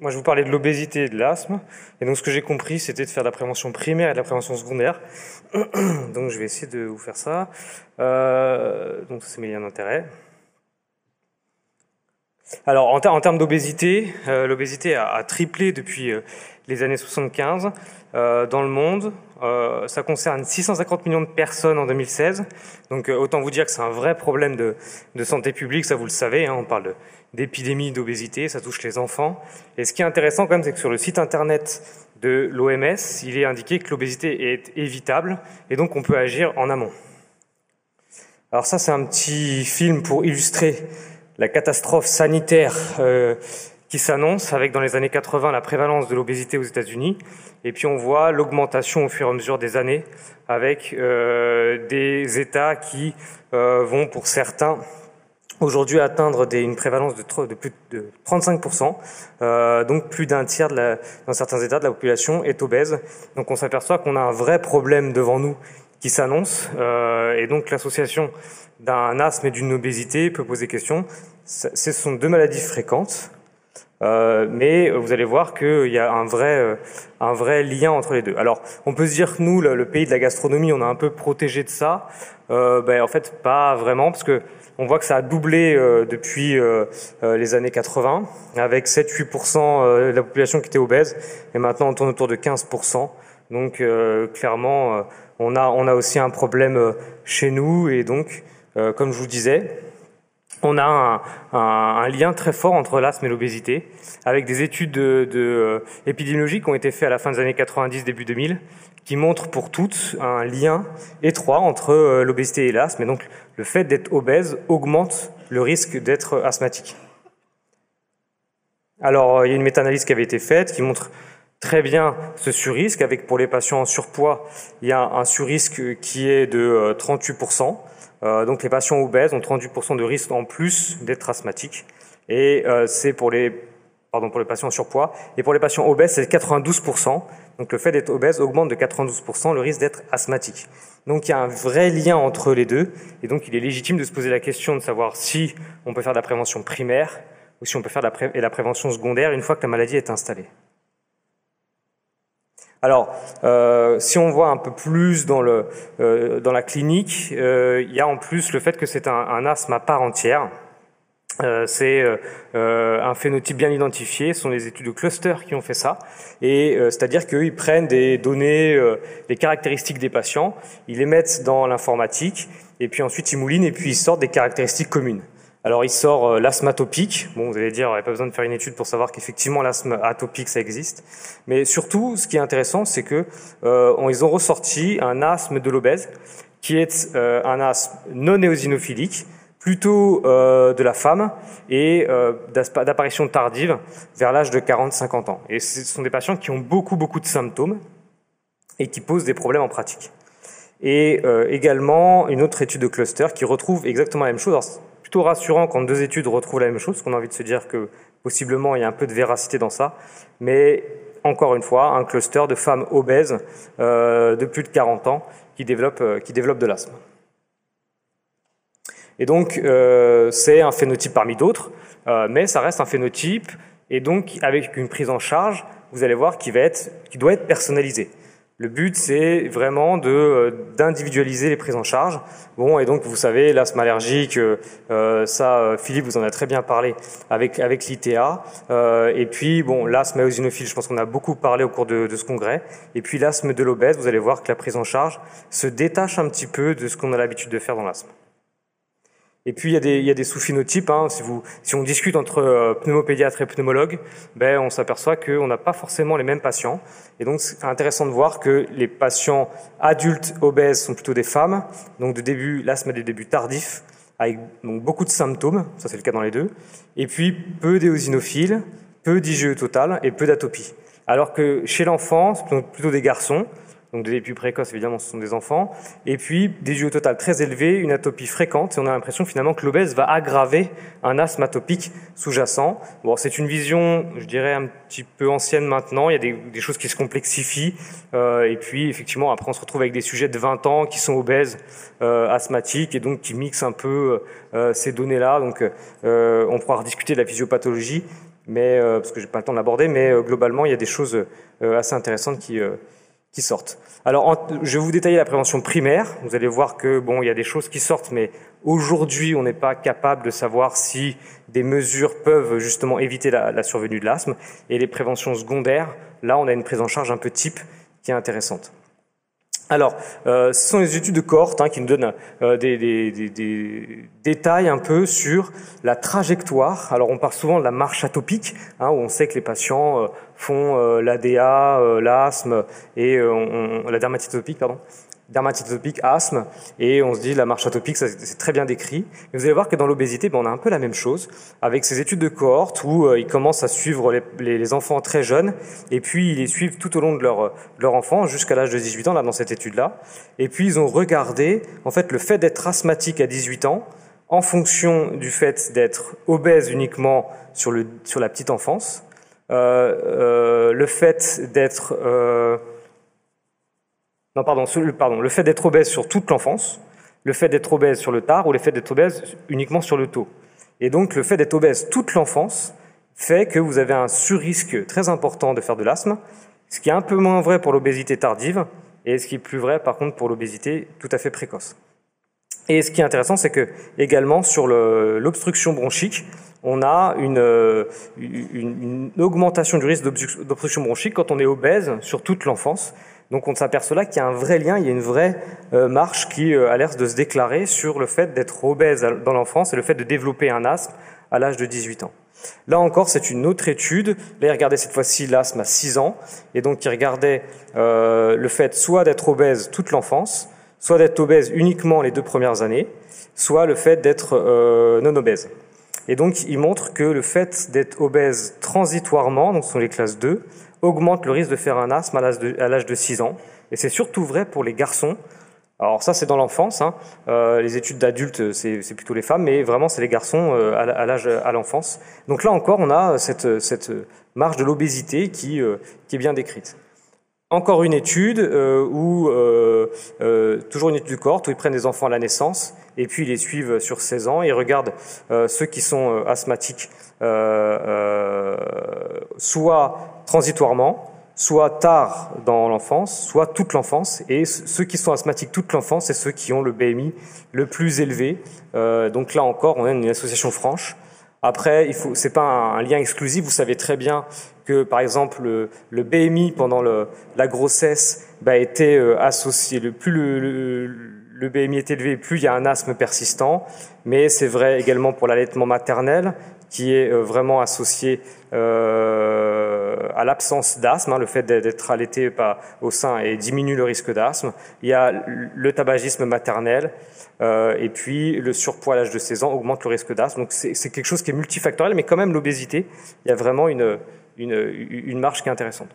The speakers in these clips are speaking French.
moi, je vous parlais de l'obésité et de l'asthme. Et donc, ce que j'ai compris, c'était de faire de la prévention primaire et de la prévention secondaire. donc, je vais essayer de vous faire ça. Euh, donc, c'est mes liens d'intérêt. Alors, en, termes d'obésité, euh, l'obésité a, triplé depuis euh, les années 75 euh, dans le monde. ça concerne 650 millions de personnes en 2016. Donc, autant vous dire que c'est un vrai problème de, santé publique, ça vous le savez. Hein, on parle d'épidémie d'obésité, ça touche les enfants. Et ce qui est intéressant quand même, c'est que sur le site internet de l'OMS, il est indiqué que l'obésité est évitable et donc on peut agir en amont. Alors ça, c'est un petit film pour illustrer la catastrophe sanitaire euh, qui s'annonce avec dans les années 80 la prévalence de l'obésité aux États-Unis et puis on voit l'augmentation au fur et à mesure des années avec euh, des États qui euh, vont pour certains aujourd'hui atteindre des, une prévalence de, de, plus de 35%, euh, donc plus d'un tiers de la, dans certains États de la population est obèse. Donc on s'aperçoit qu'on a un vrai problème devant nous qui s'annonce, euh, et donc l'association d'un asthme et d'une obésité peut poser question. Ce sont deux maladies fréquentes, euh, mais vous allez voir qu'il y a un vrai, euh, un vrai lien entre les deux. Alors, on peut se dire que nous, le, pays de la gastronomie, on a un peu protégé de ça. Euh, ben, en fait, pas vraiment, parce que on voit que ça a doublé depuis les années 80, avec 7-8% de la population qui était obèse, et maintenant on tourne autour de 15%. Donc, clairement, on a aussi un problème chez nous, et donc, comme je vous disais, on a un, lien très fort entre l'asthme et l'obésité, avec des études de, euh, épidémiologiques qui ont été faites à la fin des années 90, début 2000, qui montrent pour toutes un lien étroit entre euh, l'obésité et l'asthme. Et donc, le fait d'être obèse augmente le risque d'être asthmatique. Alors, il y a une méta-analyse qui avait été faite qui montre très bien ce surrisque, avec pour les patients en surpoids, il y a un surrisque qui est de 38%. Euh, donc les patients obèses ont 38% de risque en plus d'être asthmatiques. Et euh, c'est pour les, pardon, pour les patients en surpoids. Et pour les patients obèses, c'est 92%. Donc le fait d'être obèse augmente de 92% le risque d'être asthmatique. Donc il y a un vrai lien entre les deux. Et donc il est légitime de se poser la question de savoir si on peut faire de la prévention primaire ou si on peut faire de la, et la prévention secondaire une fois que la maladie est installée. Alors, euh, si on voit un peu plus dans, le, euh, dans la clinique, euh, il y a en plus le fait que c'est un, asthme à part entière. C'est un phénotype bien identifié. Ce sont les études de cluster qui ont fait ça. Et c'est-à-dire qu'ils prennent des données, des caractéristiques des patients, ils les mettent dans l'informatique, et puis ensuite ils moulinent, et puis ils sortent des caractéristiques communes. Alors il sort euh, l'asthme atopique. Bon, vous allez dire, il n'y pas besoin de faire une étude pour savoir qu'effectivement l'asthme atopique ça existe. Mais surtout, ce qui est intéressant, c'est que euh, ont ressorti un asthme de l'obèse, qui est euh, un asthme non éosinophilique, plutôt de la femme et d'apparition tardive vers l'âge de 40-50 ans. Et ce sont des patients qui ont beaucoup beaucoup de symptômes et qui posent des problèmes en pratique. Et également une autre étude de cluster qui retrouve exactement la même chose. Plutôt rassurant quand deux études retrouvent la même chose, qu'on a envie de se dire que possiblement il y a un peu de véracité dans ça. Mais encore une fois, un cluster de femmes obèses euh, de plus de 40 ans qui développent, euh, qui développent de l'asthme. Et donc, euh, c'est un phénotype parmi d'autres, mais ça reste un phénotype, et donc avec une prise en charge, vous allez voir, qui, va être, qui doit être personnalisée. Le but, c'est vraiment de euh, d'individualiser les prises en charge. Bon, et donc vous savez, l'asthme allergique, euh, euh ça, euh, Philippe vous en a très bien parlé avec avec l'ITA. Euh, et puis bon, l'asthme eosinophile, je pense qu'on a beaucoup parlé au cours de, de ce congrès. Et puis l'asthme de l'obèse, vous allez voir que la prise en charge se détache un petit peu de ce qu'on a l'habitude de faire dans l'asthme. Et puis il y a des, a sous-phénotypes. Hein. Si, on discute entre euh, pneumopédiatre et pneumologue, ben, on s'aperçoit qu'on n'a pas forcément les mêmes patients. Et donc c'est intéressant de voir que les patients adultes obèses sont plutôt des femmes. Donc de début, l'asthme des débuts tardifs, avec donc, beaucoup de symptômes, ça c'est le cas dans les deux. Et puis peu d'éosinophiles, peu d'IgE total et peu d'atopie. Alors que chez l'enfant, plutôt des garçons, donc des débuts précoces, évidemment, ce sont des enfants. Et puis, des JO total très élevés, une atopie fréquente. Et on a l'impression finalement que l'obèse va aggraver un asthme atopique sous-jacent. Bon, c'est une vision, je dirais, un petit peu ancienne maintenant. Il y a des, choses qui se complexifient. Euh, et puis, effectivement, après, on se retrouve avec des sujets de 20 ans qui sont obèses, euh, asthmatiques, et donc qui mixent un peu euh, ces données-là. Donc, on pourra rediscuter de la physiopathologie. mais, parce que j'ai pas le temps de l'aborder, mais globalement, il y a des choses assez intéressantes qui, qui sortent. Alors, je vais vous détailler la prévention primaire. Vous allez voir que bon, il y a des choses qui sortent, mais aujourd'hui, on n'est pas capable de savoir si des mesures peuvent justement éviter la, survenue de l'asthme. Et les préventions secondaires, là, on a une prise en charge un peu type qui est intéressante. Alors, euh, ce sont les études de cohorte hein, qui nous donnent euh, des, détails un peu sur la trajectoire. Alors, on parle souvent de la marche atopique, hein, où on sait que les patients euh, font euh, l'ADA, euh, l'asthme et on, la dermatite atopique, pardon, dermatite atopique, asthme, et on se dit la marche atopique, c'est très bien décrit. vous allez voir que dans l'obésité, ben, on a un peu la même chose, avec ces études de cohorte où euh, ils commencent à suivre les, les, enfants très jeunes, et puis ils les suivent tout au long de leur, leur enfant, jusqu'à l'âge de 18 ans, là, dans cette étude-là. Et puis ils ont regardé, en fait, le fait d'être asthmatique à 18 ans, en fonction du fait d'être obèse uniquement sur, le, sur la petite enfance, euh, euh, le fait d'être... Euh, non, pardon, pardon, le fait d'être obèse sur toute l'enfance, le fait d'être obèse sur le tard ou le fait d'être obèse uniquement sur le taux. Et donc le fait d'être obèse toute l'enfance fait que vous avez un surrisque très important de faire de l'asthme, ce qui est un peu moins vrai pour l'obésité tardive et ce qui est plus vrai par contre pour l'obésité tout à fait précoce. Et ce qui est intéressant, c'est que également sur l'obstruction bronchique, on a une, une, augmentation du risque d'obstruction bronchique quand on est obèse sur toute l'enfance. Donc on s'aperçoit là qu'il y a un vrai lien, il y a une vraie euh, marche qui euh, a l'air de se déclarer sur le fait d'être obèse dans l'enfance et le fait de développer un asthme à l'âge de 18 ans. Là encore, c'est une autre étude. Là, il regardait cette fois-ci l'asthme à 6 ans, et donc il regardait euh, le fait soit d'être obèse toute l'enfance, soit d'être obèse uniquement les deux premières années, soit le fait d'être euh, non obèse. Et donc, il montre que le fait d'être obèse transitoirement, donc ce sont les classes 2, augmente le risque de faire un asthme à l'âge de, 6 ans. Et c'est surtout vrai pour les garçons. Alors ça, c'est dans l'enfance. Hein. Euh, les études d'adultes, c'est plutôt les femmes, mais vraiment, c'est les garçons euh, à l'âge à l'enfance. Donc là encore, on a cette, marge de l'obésité qui, euh, qui est bien décrite. Encore une étude euh, où, euh, euh, toujours une étude du corps, où ils prennent des enfants à la naissance et puis ils les suivent sur 16 ans et ils regardent euh, ceux qui sont asthmatiques soit transitoirement, soit tard dans l'enfance, soit toute l'enfance. Et ceux qui sont asthmatiques toute l'enfance, c'est ceux qui ont le BMI le plus élevé. donc là encore, on a une association franche. Après, il faut, c'est pas un, lien exclusif. Vous savez très bien que, par exemple, le, BMI pendant la grossesse bah, était euh, associé. Plus le, BMI est élevé, plus il y a un asthme persistant. Mais c'est vrai également pour l'allaitement maternel, qui est euh, vraiment associé euh, à l'absence d'asthme, hein, le fait d'être allaité au sein et diminue le risque d'asthme. Il y a le tabagisme maternel, et puis le surpoids à l'âge de 16 ans augmente le risque d'asthme. Donc c'est quelque chose qui est multifactoriel, mais quand même l'obésité, il y a vraiment une, une, une marge qui est intéressante.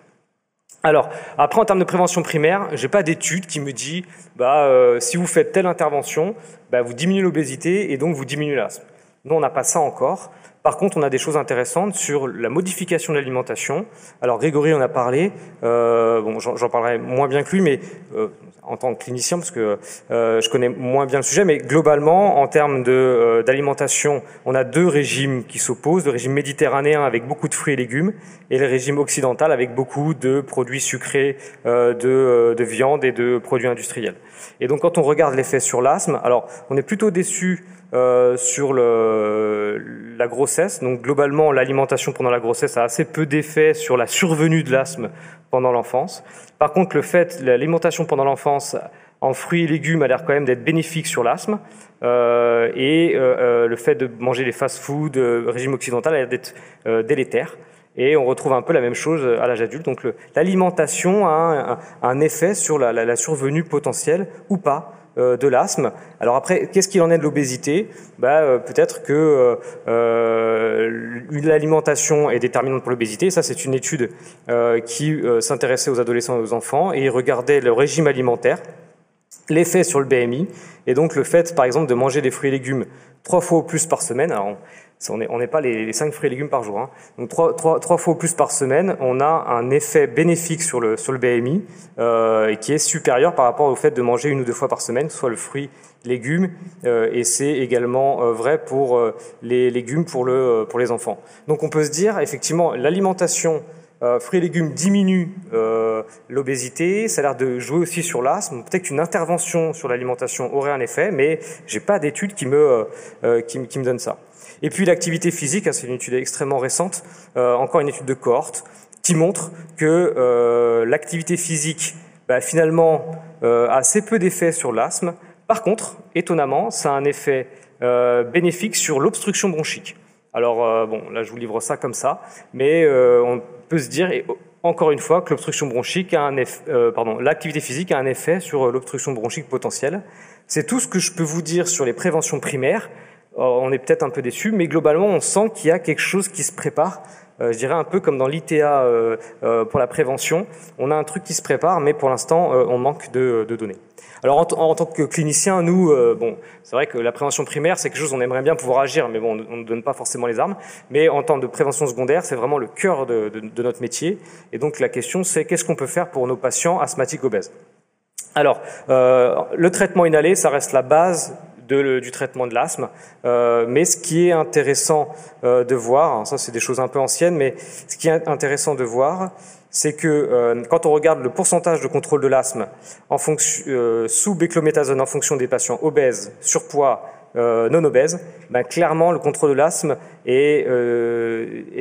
Alors, après, en termes de prévention primaire, j'ai pas d'étude qui me dit, bah, euh, si vous faites telle intervention, bah, vous diminuez l'obésité et donc vous diminuez l'asthme. Nous, on n'a pas ça encore. Par contre, on a des choses intéressantes sur la modification de l'alimentation. Alors, Grégory en a parlé. Euh, bon, j'en parlerai moins bien que lui, mais euh, en tant que clinicien, parce que euh, je connais moins bien le sujet. Mais globalement, en termes d'alimentation, on a deux régimes qui s'opposent le régime méditerranéen avec beaucoup de fruits et légumes, et le régime occidental avec beaucoup de produits sucrés, de viande et de produits industriels. Et donc, quand on regarde l'effet sur l'asthme, alors on est plutôt déçu euh, sur la grossesse. Donc globalement, l'alimentation pendant la grossesse a assez peu d'effet sur la survenue de l'asthme pendant l'enfance. Par contre, le fait, l'alimentation pendant l'enfance en fruits et légumes a l'air quand même d'être bénéfique sur l'asthme. Euh, et euh, le fait de manger les fast-foods, régime occidental, a l'air d'être délétère. Et on retrouve un peu la même chose à l'âge adulte. Donc l'alimentation a un, effet sur la, survenue potentielle ou pas de l'asthme. Alors après, qu'est-ce qu'il en est de l'obésité? Bah, euh, Peut-être que euh, l'alimentation est déterminante pour l'obésité. Ça, c'est une étude qui s'intéressait aux adolescents et aux enfants et regardait le régime alimentaire. l'effet sur le BMI, et donc le fait, par exemple, de manger des fruits et légumes trois fois au plus par semaine. N'est pas les, les 5 fruits et légumes par jour. Hein. Donc trois, trois, trois, fois plus par semaine, on a un effet bénéfique sur le, sur le BMI euh, qui est supérieur par rapport au fait de manger une ou deux fois par semaine, soit le fruit, légumes, euh, et c'est également euh, vrai pour les légumes pour, le, pour les enfants. Donc on peut se dire, effectivement, l'alimentation fruits et légumes diminue l'obésité, ça a l'air de jouer aussi sur l'asthme. Peut-être qu'une intervention sur l'alimentation aurait un effet, mais j'ai pas d'études qui me qui, me donnent ça. Et puis l'activité physique, hein, c'est une étude extrêmement récente, euh, encore une étude de cohorte, qui montre que euh, l'activité physique, bah, finalement, euh, a assez peu d'effet sur l'asthme. Par contre, étonnamment, ça a un effet bénéfique sur l'obstruction bronchique. Alors, bon, là, je vous livre ça comme ça, mais on peut se dire, encore une fois, que l'obstruction bronchique a un effet, pardon, l'activité physique a un effet sur l'obstruction bronchique potentielle. C'est tout ce que je peux vous dire sur les préventions primaires. Oh, on est peut-être un peu déçu, mais globalement, on sent qu'il y a quelque chose qui se prépare. Euh, je dirais un peu comme dans l'ITA euh, euh, pour la prévention. On a un truc qui se prépare, mais pour l'instant, euh, on manque de, données. Alors, en, tant que clinicien, nous, euh, bon, c'est vrai que la prévention primaire, c'est quelque chose on aimerait bien pouvoir agir, mais bon, on ne donne pas forcément les armes. Mais en tant de prévention secondaire, c'est vraiment le cœur de, notre métier. Et donc, la question, c'est qu'est-ce qu'on peut faire pour nos patients asthmatiques obèses? Alors, le traitement inhalé, ça reste la base du traitement de l'asthme. Euh, mais ce qui est intéressant euh, de voir, ça c'est des choses un peu anciennes, mais ce qui est intéressant de voir, c'est que euh, quand on regarde le pourcentage de contrôle de l'asthme sous béclométhasone en fonction des patients obèses, surpoids, non obèses, ben, clairement le contrôle de l'asthme est,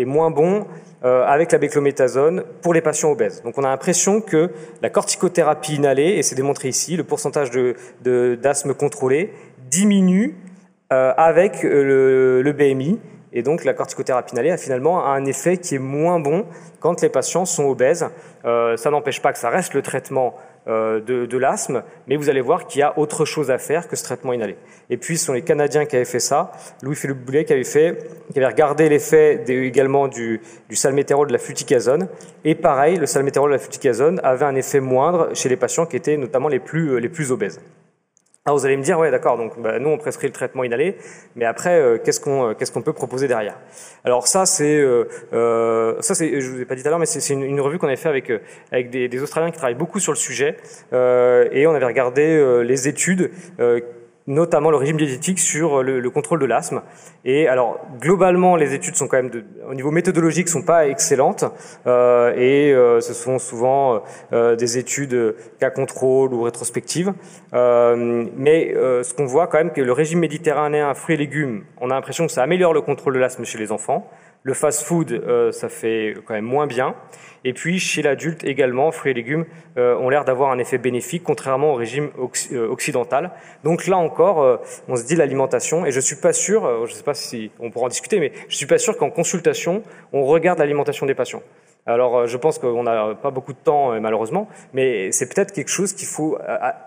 moins bon avec la béclométhasone pour les patients obèses. Donc on a l'impression que la corticothérapie inhalée, et c'est démontré ici, le pourcentage de d'asthme contrôlé diminue euh, avec euh, le, BMI. Et donc la corticothérapie inhalée a finalement un effet qui est moins bon quand les patients sont obèses. Euh, ça n'empêche pas que ça reste le traitement de, de l'asthme, mais vous allez voir qu'il y a autre chose à faire que ce traitement inhalé. Et puis ce sont les Canadiens qui avaient fait ça. Louis-Philippe Boulet qui avait fait, qui avait regardé l'effet également du, du salmétérol de la fluticasone. Et pareil, le salmétérol de la fluticasone avait un effet moindre chez les patients qui étaient notamment les plus, les plus obèses. Alors vous allez me dire, ouais, d'accord, donc bah, nous on prescrit le traitement inhalé, mais après, euh, qu'est-ce qu'on euh, qu'est-ce qu'on peut proposer derrière? Alors ça, c'est euh, euh, ça, c'est, je vous ai pas dit tout à l'heure, mais c'est une, une, revue qu'on avait fait avec avec des, des, Australiens qui travaillent beaucoup sur le sujet, et on avait regardé les études notamment le régime diététique sur le, le contrôle de l'asthme. Et alors globalement, les études sont quand même de, au niveau méthodologique sont pas excellentes euh, et euh, ce sont souvent euh, des études cas contrôle ou rétrospectives. Euh, mais euh, ce qu'on voit quand même que le régime méditerranéen fruits et légumes, on a l'impression que ça améliore le contrôle de l'asthme chez les enfants. Le fast-food, euh, ça fait quand même moins bien. Et puis chez l'adulte également, fruits et légumes euh, ont l'air d'avoir un effet bénéfique, contrairement au régime euh, occidental. Donc là encore, on se dit l'alimentation, et je suis pas sûr, je ne sais pas si on pourra en discuter, mais je suis pas sûr qu'en consultation, on regarde l'alimentation des patients. Alors, je pense qu'on n'a pas beaucoup de temps, malheureusement, mais c'est peut-être quelque chose qu'il faut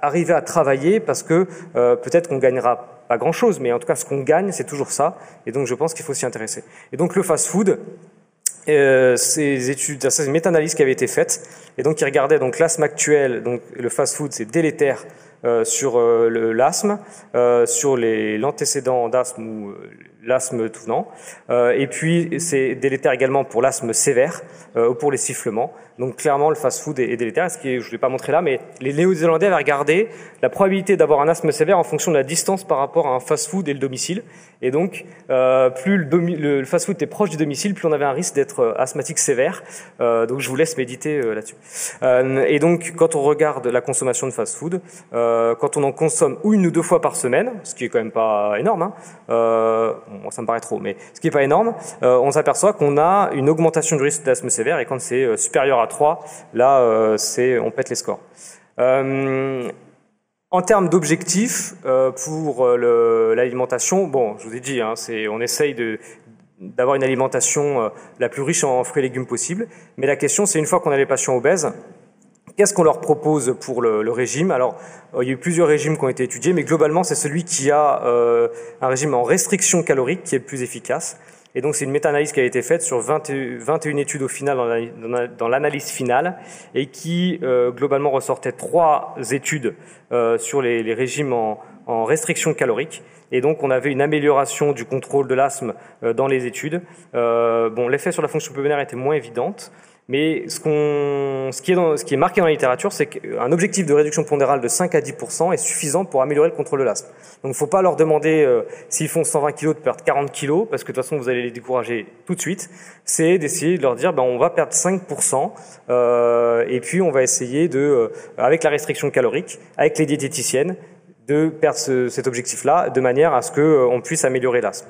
arriver à travailler parce que peut-être qu'on gagnera pas grand-chose, mais en tout cas, ce qu'on gagne, c'est toujours ça. Et donc, je pense qu'il faut s'y intéresser. Et donc, le fast-food, euh, ces études, c'est une méta-analyse qui avait été faite, et donc qui regardait donc l'asthme actuel, donc le fast-food, c'est délétère euh, sur euh, l'asthme, sur l'antécédent d'asthme ou l'asthme tout venant, et puis c'est délétère également pour l'asthme sévère ou pour les sifflements. Donc clairement, le fast-food est, délétère. Ce qui je ne l'ai pas montré là, mais les Néo-Zélandais avaient regardé la probabilité d'avoir un asthme sévère en fonction de la distance par rapport à un fast-food et le domicile. Et donc, euh, plus le, fast-food était proche du domicile, plus on avait un risque d'être euh, asthmatique sévère. Euh, donc, je vous laisse méditer euh, là-dessus. Euh, et donc, quand on regarde la consommation de fast-food, euh, quand on en consomme une ou deux fois par semaine, ce qui est quand même pas énorme, hein, ça me paraît trop, mais ce qui est pas énorme, on s'aperçoit qu'on a une augmentation du risque d'asthme sévère. Et quand c'est supérieur à 3, là, euh, c'est on pète les scores. Euh, en termes d'objectifs euh, pour l'alimentation, bon, je vous ai dit, hein, on essaye d'avoir une alimentation la plus riche en fruits et légumes possible. Mais la question, c'est une fois qu'on a les patients obèses, qu'est-ce qu'on leur propose pour le, le, régime? Alors, il y a eu plusieurs régimes qui ont été étudiés, mais globalement, c'est celui qui a euh, un régime en restriction calorique qui est le plus efficace. Et donc c'est une méta-analyse qui a été faite sur 21 études au final dans l'analyse finale et qui globalement ressortait trois études sur les, régimes en, en restriction calorique. Et donc, on avait une amélioration du contrôle de l'asthme dans les études. bon, l'effet sur la fonction pulmonaire était moins évidente, mais ce, ce, qui est dans, ce, qui est marqué dans la littérature, c'est qu'un objectif de réduction pondérale de 5 à 10% est suffisant pour améliorer le contrôle de l'asthme. Donc il ne faut pas leur demander, euh, s'ils font 120 kg, de perdre 40 kg, parce que de toute façon, vous allez les décourager tout de suite. C'est d'essayer de leur dire, ben, on va perdre 5% euh, et puis on va essayer de, euh, avec la restriction calorique, avec les diététiciennes, de perdre ce, cet objectif-là, de manière à ce qu'on euh, puisse améliorer l'asthme.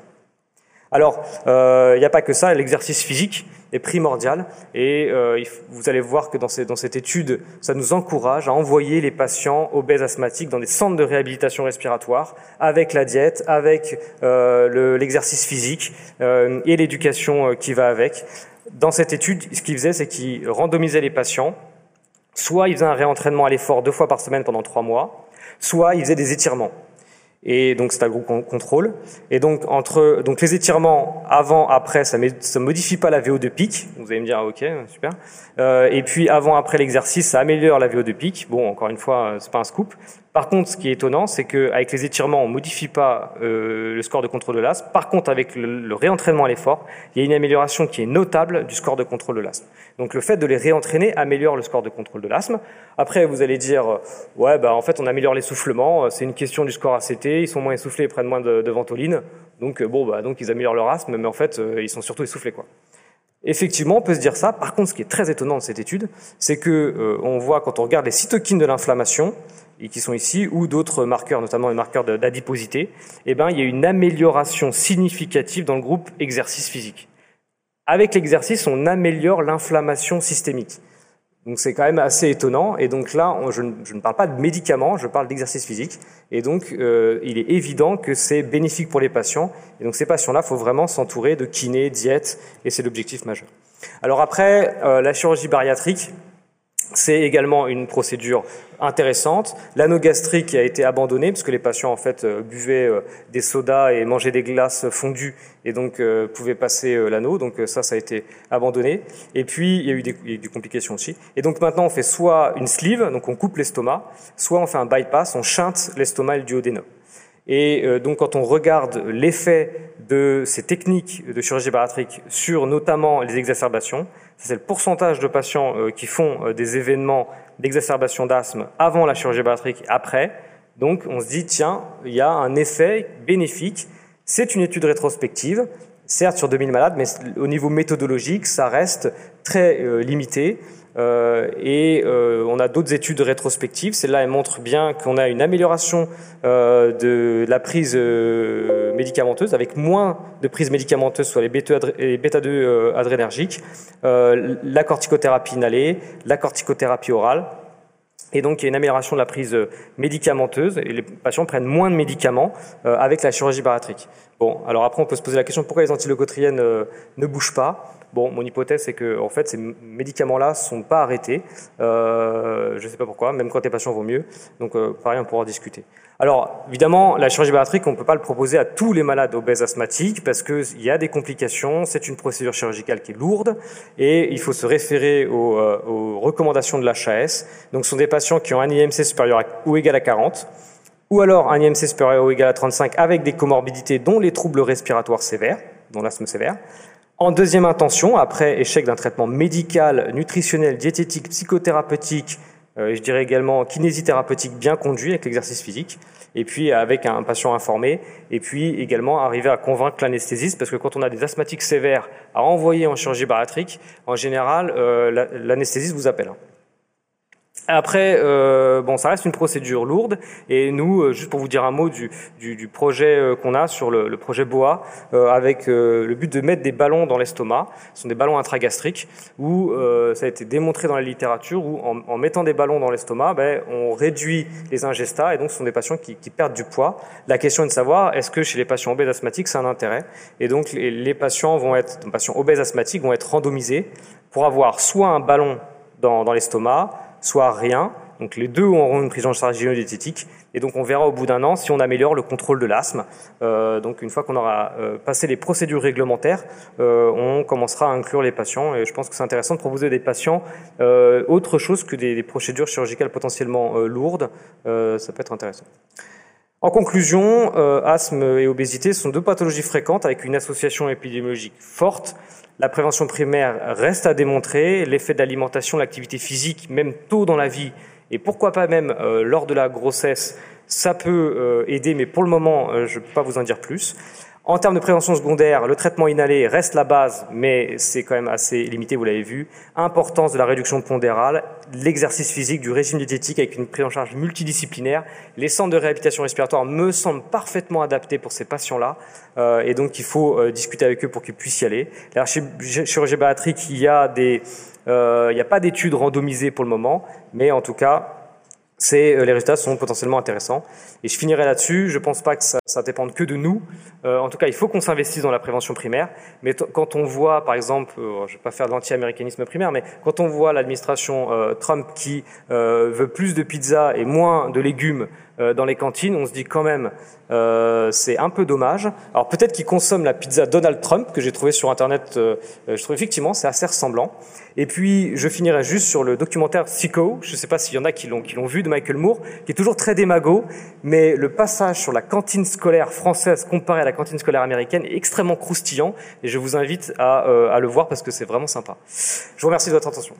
Alors, il n'y a pas que ça, l'exercice physique est primordial. Et euh, vous allez voir que dans, cette étude, ça nous encourage à envoyer les patients obèses asthmatiques dans des centres de réhabilitation respiratoire avec la diète, avec euh, l'exercice physique euh, et l'éducation qui va avec. Dans cette étude, ce qu'ils faisaient, c'est qu'ils randomisaient les patients. Soit ils faisaient un réentraînement à l'effort deux fois par semaine pendant trois mois, soit ils faisaient des étirements. Et donc c'est un groupe contrôle. Et donc entre donc les étirements avant après ça ne modifie pas la VO de pic. Vous allez me dire ah, ok super. Euh, et puis avant après l'exercice ça améliore la VO de pic. Bon encore une fois c'est pas un scoop. Par contre, ce qui est étonnant, c'est qu'avec les étirements, on modifie pas euh, le score de contrôle de l'asthme. Par contre, avec le, réentraînement à l'effort, il y a une amélioration qui est notable du score de contrôle de l'asthme. Donc le fait de les réentraîner améliore le score de contrôle de l'asthme. Après, vous allez dire, euh, ouais, bah en fait, on améliore l'essoufflement. Euh, c'est une question du score ACT. Ils sont moins essoufflés, ils prennent moins de, de ventoline. Donc bon, bah donc ils améliorent leur asthme, mais en fait, ils sont surtout essoufflés, quoi. Effectivement, on peut se dire ça. Par contre, ce qui est très étonnant de cette étude, c'est que on voit quand on regarde les cytokines de l'inflammation, et qui sont ici, ou d'autres marqueurs, notamment les marqueurs d'adiposité, eh ben, il y a une amélioration significative dans le groupe exercice physique. Avec l'exercice, on améliore l'inflammation systémique. Donc c'est quand même assez étonnant. Et donc là, je, ne, parle pas de médicaments, je parle d'exercice physique. Et donc euh, il est évident que c'est bénéfique pour les patients. Et donc ces patients-là, il faut vraiment s'entourer de kiné, diète, et c'est l'objectif majeur. Alors après, euh, la chirurgie bariatrique, c'est également une procédure intéressante. L'anneau gastrique a été abandonné parce que les patients en fait euh, buvaient euh, des sodas et mangeaient des glaces fondues et donc euh, pouvaient passer l'anneau. Donc ça, ça a été abandonné. Et puis il y a eu des, des, complications aussi. Et donc maintenant, on fait soit une sleeve, donc on coupe l'estomac, soit on fait un bypass, on chinte l'estomac et le duodénum. Et donc quand on regarde l'effet de ces techniques de chirurgie bariatrique sur notamment les exacerbations, c'est le pourcentage de patients euh, qui font euh, des événements d'exacerbation d'asthme avant la chirurgie bariatrique et après. Donc on se dit, tiens, il y a un effet bénéfique. C'est une étude rétrospective, certes sur 2000 malades, mais au niveau méthodologique, ça reste très euh, limité. Euh, et euh, on a d'autres études rétrospectives. Celle-là, elle montre bien qu'on a une amélioration euh, de la prise médicamenteuse, avec moins de prise médicamenteuse sur les bêta-2 adrénergiques, la corticothérapie inhalée, la corticothérapie orale. Et donc, il y a une amélioration de la prise médicamenteuse et les patients prennent moins de médicaments avec la chirurgie bariatrique. Bon, alors après, on peut se poser la question pourquoi les antileucotriennes ne bougent pas? Bon, mon hypothèse, c'est que en fait, ces médicaments-là sont pas arrêtés. Euh, je ne sais pas pourquoi, même quand les patients vont mieux. Donc, euh, pareil, on pourra discuter. Alors, évidemment, la chirurgie bariatrique, on ne peut pas le proposer à tous les malades obèses asthmatiques parce qu'il y a des complications, c'est une procédure chirurgicale qui est lourde et il faut se référer euh, aux recommandations de l'HAS. Donc, ce sont des patients qui ont un IMC supérieur ou égal à 40 ou alors un IMC supérieur ou égal à 35 avec des comorbidités dont les troubles respiratoires sévères, dont l'asthme sévère, en deuxième intention, après échec d'un traitement médical, nutritionnel, diététique, psychothérapeutique, euh, je dirais également kinésithérapeutique bien conduit avec l'exercice physique, et puis avec un patient informé, et puis également arriver à convaincre l'anesthésiste, parce que quand on a des asthmatiques sévères à envoyer en chirurgie bariatrique, en général, euh, l'anesthésiste vous appelle. Après, euh, bon, ça reste une procédure lourde. Et nous, euh, juste pour vous dire un mot du, du, du projet euh, qu'on a sur le, le projet BOA, euh, avec le but de mettre des ballons dans l'estomac. Ce sont des ballons intragastriques où ça a été démontré dans la littérature où en, en mettant des ballons dans l'estomac, ben, on réduit les ingestats et donc ce sont des patients qui, qui perdent du poids. La question est de savoir est-ce que chez les patients obèses asthmatiques, c'est un intérêt? Et donc les, les patients vont être, les patients obèses asthmatiques vont être randomisés pour avoir soit un ballon dans, dans l'estomac, soit rien, Donc les deux auront une prise en charge géodiététique. Et donc on verra au bout d'un an si on améliore le contrôle de l'asthme. Euh, donc une fois qu'on aura euh, passé les procédures réglementaires, euh, on commencera à inclure les patients. Et je pense que c'est intéressant de proposer des patients autre chose que des procédures chirurgicales potentiellement lourdes. ça peut être intéressant. En conclusion, asthme et obésité sont deux pathologies fréquentes avec une association épidémiologique forte. La prévention primaire reste à démontrer. L'effet de l'alimentation, l'activité physique, même tôt dans la vie, et pourquoi pas même euh, lors de la grossesse, ça peut euh, aider, mais pour le moment, euh, je ne peux pas vous en dire plus. En termes de prévention secondaire, le traitement inhalé reste la base, mais c'est quand même assez limité, vous l'avez vu. Importance de la réduction pondérale, l'exercice physique, du régime diététique avec une prise en charge multidisciplinaire. Les centres de réhabilitation respiratoire me semblent parfaitement adaptés pour ces patients-là, euh, et donc il faut euh, discuter avec eux pour qu'ils puissent y aller. La chirurgie bariatrique, il y a euh, il n'y a pas d'études randomisées pour le moment, mais en tout cas, c'est euh, les résultats sont potentiellement intéressants. Et je finirai là-dessus. Je ne pense pas que ça, ça dépende que de nous. Euh, en tout cas, il faut qu'on s'investisse dans la prévention primaire. Mais quand on voit, par exemple, euh, je ne vais pas faire de l'anti-américanisme primaire, mais quand on voit l'administration Trump qui veut plus de pizza et moins de légumes dans les cantines, on se dit quand même, c'est un peu dommage. Alors peut-être qu'ils consomment la pizza Donald Trump que j'ai trouvé sur Internet. je trouve effectivement c'est assez ressemblant. Et puis je finirai juste sur le documentaire Sicko. Je ne sais pas s'il y en a qui l'ont qui l'ont vu de Michael Moore, qui est toujours très démago, mais le passage sur la cantine scolaire française comparée à la cantine scolaire américaine est extrêmement croustillant. Et je vous invite à, euh, à le voir parce que c'est vraiment sympa. Je vous remercie de votre attention.